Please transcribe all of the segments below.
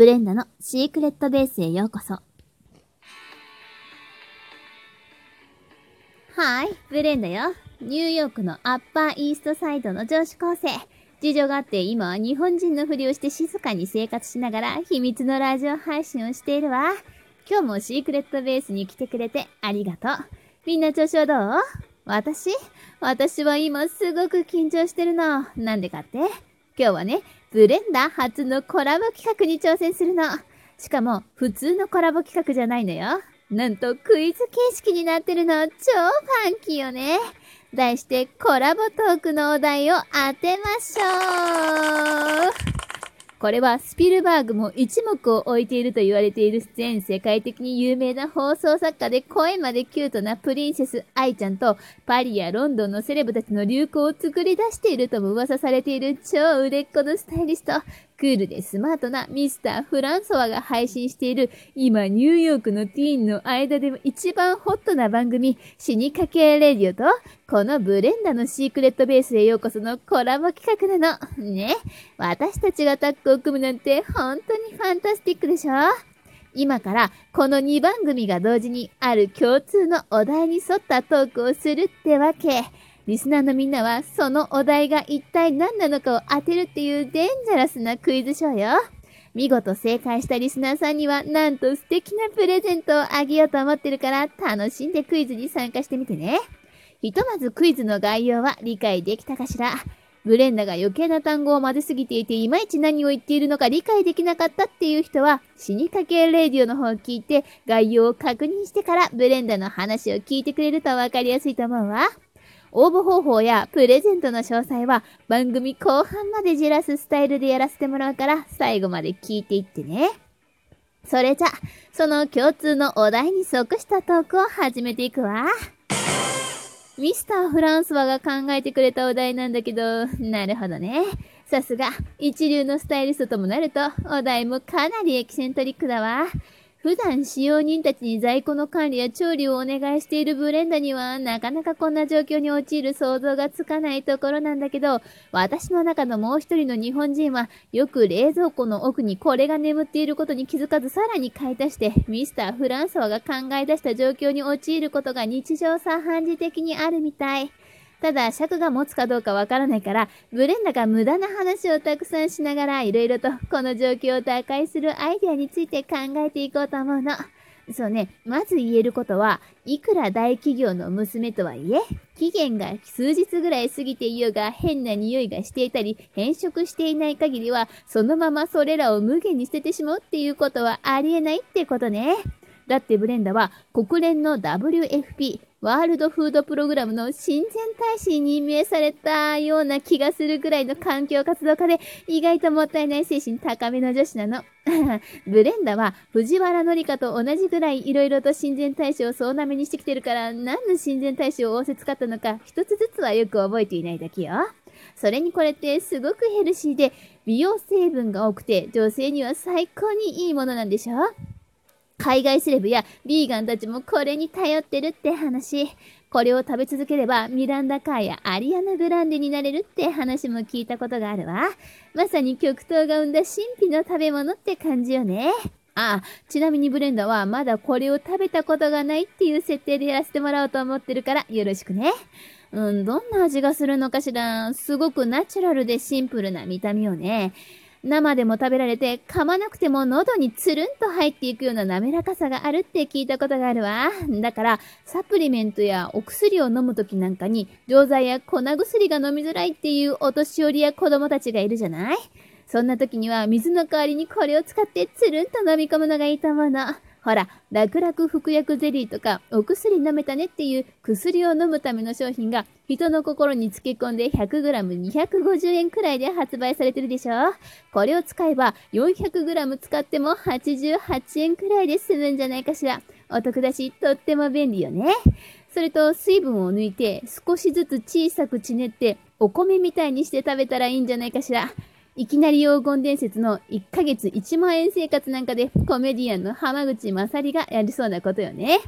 ブレンダのシークレットベースへようこそ。はい、ブレンダよ。ニューヨークのアッパーイーストサイドの女子高生。事情があって今は日本人のふりをして静かに生活しながら秘密のラジオ配信をしているわ。今日もシークレットベースに来てくれてありがとう。みんな調子はどう？私？私は今すごく緊張してるの。なんでかって？今日はね、ブレンダー初のコラボ企画に挑戦するの。しかも、普通のコラボ企画じゃないのよ。なんとクイズ形式になってるの。超ファンキーよね。題して、コラボトークのお題を当てましょう。これはスピルバーグも一目を置いていると言われている全世界的に有名な放送作家で声までキュートなプリンセス愛ちゃんとパリやロンドンのセレブたちの流行を作り出しているとも噂されている超売れっ子のスタイリスト。クールでスマートなミスター・フランソワが配信している今ニューヨークのティーンの間でも一番ホットな番組死にかけレディオとこのブレンダのシークレットベースへようこそのコラボ企画なの。ね。私たちがタッグを組むなんて本当にファンタスティックでしょ？今からこの2番組が同時にある共通のお題に沿ったトークをするってわけ。リスナーのみんなはそのお題が一体何なのかを当てるっていうデンジャラスなクイズショーよ。見事正解したリスナーさんにはなんと素敵なプレゼントをあげようと思ってるから楽しんでクイズに参加してみてね。ひとまずクイズの概要は理解できたかしらブレンダが余計な単語を混ぜすぎていていまいち何を言っているのか理解できなかったっていう人は死にかけレディオの方を聞いて概要を確認してからブレンダの話を聞いてくれるとわかりやすいと思うわ。応募方法やプレゼントの詳細は番組後半までじらすスタイルでやらせてもらうから最後まで聞いていってね。それじゃ、その共通のお題に即したトークを始めていくわ。ミスター・フランスワが考えてくれたお題なんだけど、なるほどね。さすが、一流のスタイリストともなると、お題もかなりエキセントリックだわ。普段使用人たちに在庫の管理や調理をお願いしているブレンダには、なかなかこんな状況に陥る想像がつかないところなんだけど、私の中のもう一人の日本人は、よく冷蔵庫の奥にこれが眠っていることに気づかずさらに買い足して、ミスター・フランソワが考え出した状況に陥ることが日常茶飯事的にあるみたい。ただ、尺が持つかどうかわからないから、ブレンダが無駄な話をたくさんしながら、いろいろとこの状況を打開するアイデアについて考えていこうと思うの。そうね、まず言えることは、いくら大企業の娘とはいえ、期限が数日ぐらい過ぎていようが変な匂いがしていたり、変色していない限りは、そのままそれらを無限に捨ててしまうっていうことはありえないってことね。だってブレンダは国連の WFP ワールドフードプログラムの親善大使に任命されたような気がするぐらいの環境活動家で、意外ともったいない精神高めの女子なの。ブレンダは藤原紀香と同じぐらい色々と親善大使を総なめにしてきてるから、何の親善大使を仰せ使ったのか、一つずつはよく覚えていないだけよ。それにこれってすごくヘルシーで、美容成分が多くて、女性には最高にいいものなんでしょ海外セレブやビーガンたちもこれに頼ってるって話。これを食べ続ければミランダカーやアリアナ・グランデになれるって話も聞いたことがあるわ。まさに極東が生んだ神秘の食べ物って感じよね。ああ、ちなみにブレンダはまだこれを食べたことがないっていう設定でやらせてもらおうと思ってるからよろしくね。うん、どんな味がするのかしら。すごくナチュラルでシンプルな見た目よね。生でも食べられて噛まなくても喉につるんと入っていくような滑らかさがあるって聞いたことがあるわ。だから、サプリメントやお薬を飲む時なんかに、錠剤や粉薬が飲みづらいっていうお年寄りや子供たちがいるじゃない？そんな時には水の代わりにこれを使ってつるんと飲み込むのがいいと思うの。ほら、楽々服薬ゼリーとか、お薬飲めたねっていう薬を飲むための商品が人の心に漬け込んで 100g250 円くらいで発売されてるでしょ？これを使えば 400g 使っても88円くらいで済むんじゃないかしら。お得だし、とっても便利よね。それと水分を抜いて少しずつ小さくちねってお米みたいにして食べたらいいんじゃないかしら。いきなり黄金伝説の1ヶ月1万円生活なんかでコメディアンの浜口まさりがやりそうなことよね。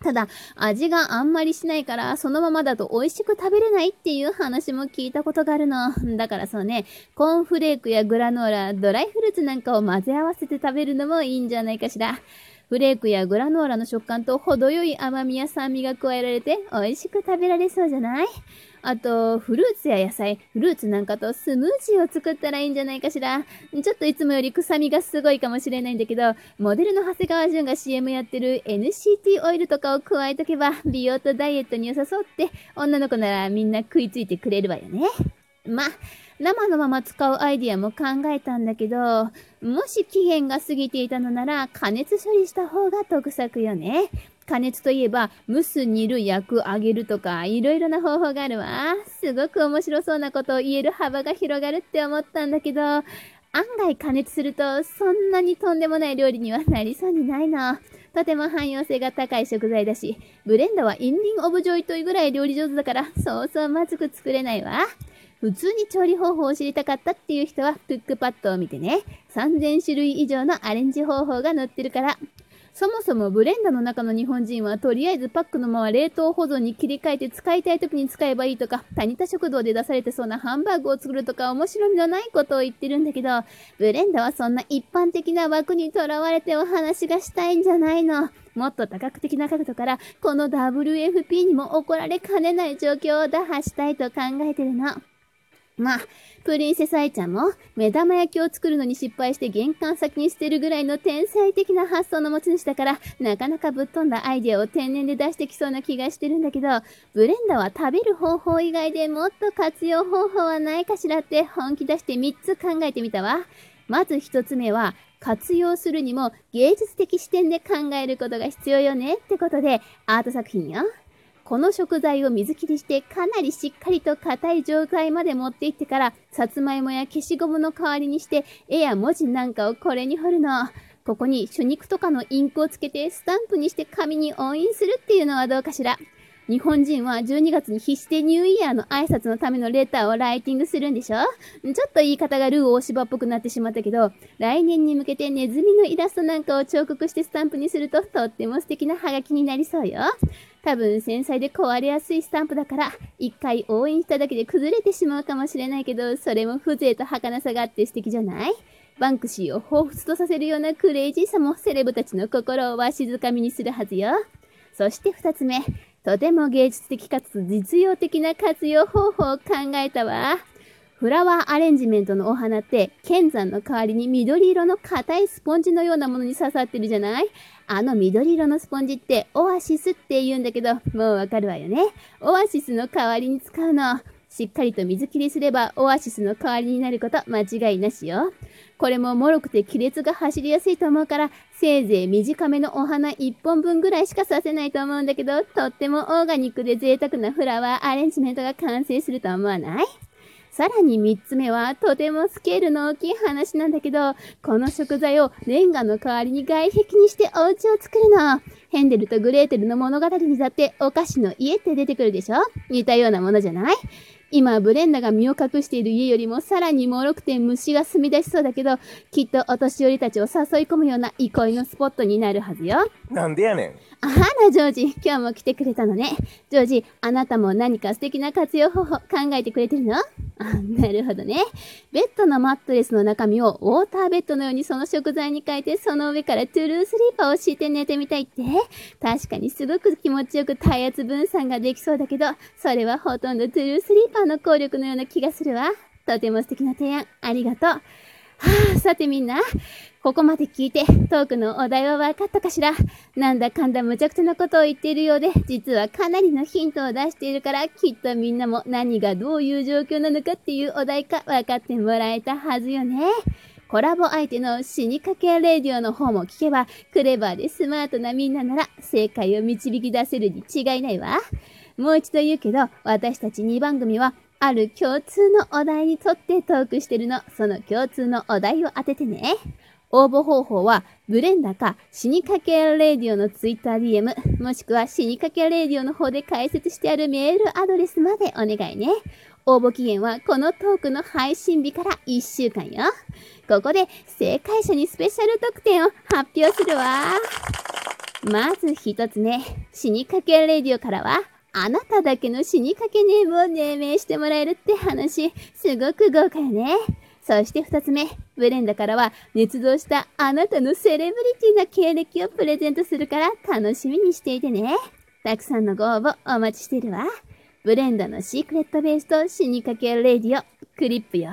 ただ、味があんまりしないから、そのままだと美味しく食べれないっていう話も聞いたことがあるの。だからそうね、コーンフレークやグラノーラ、ドライフルーツなんかを混ぜ合わせて食べるのもいいんじゃないかしら。フレークやグラノーラの食感と程よい甘みや酸味が加えられて美味しく食べられそうじゃない？あと、フルーツや野菜、フルーツなんかとスムージーを作ったらいいんじゃないかしら？ちょっといつもより臭みがすごいかもしれないんだけど、モデルの長谷川淳が CM やってる NCT オイルとかを加えとけば、美容とダイエットに良さそうって、女の子ならみんな食いついてくれるわよね。まあ、生のまま使うアイディアも考えたんだけど、もし期限が過ぎていたのなら加熱処理した方が得策よね。加熱といえば、蒸す、煮る、焼く、揚げるとか、いろいろな方法があるわ。すごく面白そうなことを言える幅が広がるって思ったんだけど、案外加熱すると、そんなにとんでもない料理にはなりそうにないの。とても汎用性が高い食材だし、ブレンダはインリンオブジョイというぐらい料理上手だから、そうそうまずく作れないわ。普通に調理方法を知りたかったっていう人は、クックパッドを見てね。3000種類以上のアレンジ方法が載ってるから。そもそもブレンダの中の日本人はとりあえずパックのまま冷凍保存に切り替えて使いたい時に使えばいいとか、タニタ食堂で出されてそうなハンバーグを作るとか面白みのないことを言ってるんだけど、ブレンダはそんな一般的な枠にとらわれてお話がしたいんじゃないの。もっと多角的な角度から、この WFP にも怒られかねない状況を打破したいと考えてるの。まあ、プリンセス愛ちゃんも目玉焼きを作るのに失敗して玄関先に捨てるぐらいの天才的な発想の持ち主だから、なかなかぶっ飛んだアイデアを天然で出してきそうな気がしてるんだけど、ブレンダは食べる方法以外でもっと活用方法はないかしらって本気出して3つ考えてみたわ。まず1つ目は、活用するにも芸術的視点で考えることが必要よねってことで、アート作品よ。この食材を水切りしてかなりしっかりと硬い状態まで持っていってから、さつまいもや消しゴムの代わりにして、絵や文字なんかをこれに彫るの。ここに主肉とかのインクをつけてスタンプにして紙に押印するっていうのはどうかしら。日本人は12月に必死でニューイヤーの挨拶のためのレターをライティングするんでしょ？ちょっと言い方がルー大芝っぽくなってしまったけど、来年に向けてネズミのイラストなんかを彫刻してスタンプにするととっても素敵なハガキになりそうよ。多分繊細で壊れやすいスタンプだから、一回応援しただけで崩れてしまうかもしれないけど、それも風情と儚さがあって素敵じゃない？バンクシーを彷彿とさせるようなクレイジーさもセレブたちの心をわしづかみにするはずよ。そして二つ目、とても芸術的かつ実用的な活用方法を考えたわ。フラワーアレンジメントのお花って、剣山の代わりに緑色の硬いスポンジのようなものに刺さってるじゃない？あの緑色のスポンジってオアシスって言うんだけど、もうわかるわよね。オアシスの代わりに使うの。しっかりと水切りすればオアシスの代わりになること間違いなしよ。これも脆くて亀裂が走りやすいと思うから、せいぜい短めのお花1本分ぐらいしかさせないと思うんだけど、とってもオーガニックで贅沢なフラワーアレンジメントが完成すると思わない？さらに3つ目は、とてもスケールの大きい話なんだけど、この食材をレンガの代わりに外壁にしてお家を作るの。ヘンデルとグレーテルの物語にだってお菓子の家って出てくるでしょ？似たようなものじゃない？今、ブレンダが身を隠している家よりもさらに脆くて虫が住み出しそうだけど、きっとお年寄りたちを誘い込むような憩いのスポットになるはずよ。なんでやねん。あら、ジョージ、今日も来てくれたのね。ジョージ、あなたも何か素敵な活用方法考えてくれてるの？あ、なるほどね。ベッドのマットレスの中身をウォーターベッドのようにその食材に変えて、その上からトゥルースリーパーを敷いて寝てみたいって。確かにすごく気持ちよく体圧分散ができそうだけど、それはほとんどトゥルースリーパーの効力のような気がするわ。とても素敵な提案、ありがとう。はあ、さてみんな、ここまで聞いてトークのお題は分かったかしら？なんだかんだ無茶苦茶なことを言っているようで、実はかなりのヒントを出しているから、きっとみんなも何がどういう状況なのかっていうお題か分かってもらえたはずよね。コラボ相手の死にかけレディオの方も聞けば、クレバーでスマートなみんななら正解を導き出せるに違いないわ。もう一度言うけど、私たち2番組はある共通のお題にとってトークしてるの。その共通のお題を当ててね。応募方法は、ブレンダか死にかけレディオのツイッター DM、もしくは死にかけレディオの方で解説してあるメールアドレスまでお願いね。応募期限はこのトークの配信日から1週間よ。ここで正解者にスペシャル特典を発表するわ。まず一つ目、死にかけレディオからは、あなただけの死にかけネームを命名してもらえるって話、すごく豪華よね。そして二つ目、ブレンダからは、熱造したあなたのセレブリティな経歴をプレゼントするから楽しみにしていてね。たくさんのご応募お待ちしてるわ。ブレンダのシークレットベースと死にかけレディオ、クリップよ。